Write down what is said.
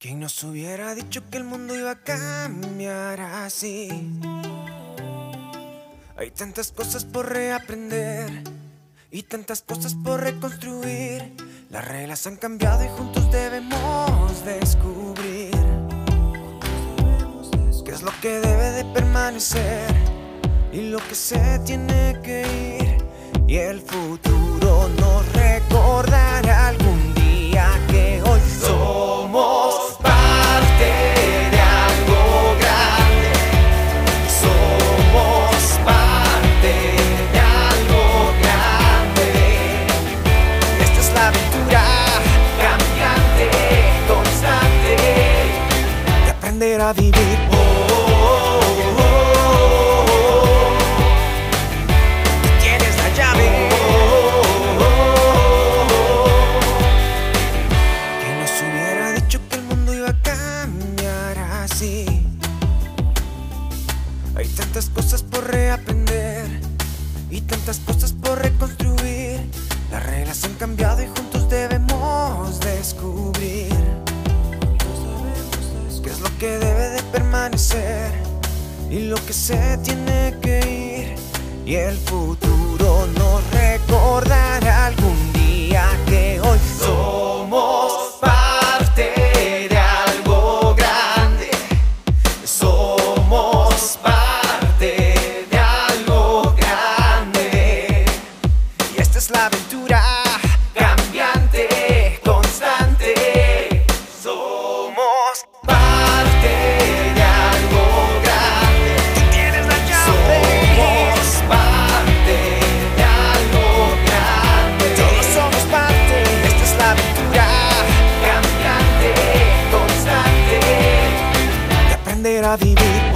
¿Quién nos hubiera dicho que el mundo iba a cambiar así? Hay tantas cosas por reaprender y tantas cosas por reconstruir. Las reglas han cambiado y juntos debemos descubrir qué es lo que debe de permanecer y lo que se tiene que ir. Y el futuro nos recordará algún Tantas cosas por reaprender y tantas cosas por reconstruir. Las reglas han cambiado y juntos debemos descubrir qué es lo que debe de permanecer y lo que se tiene que ir. Y el futuro nos recordará algún vivir.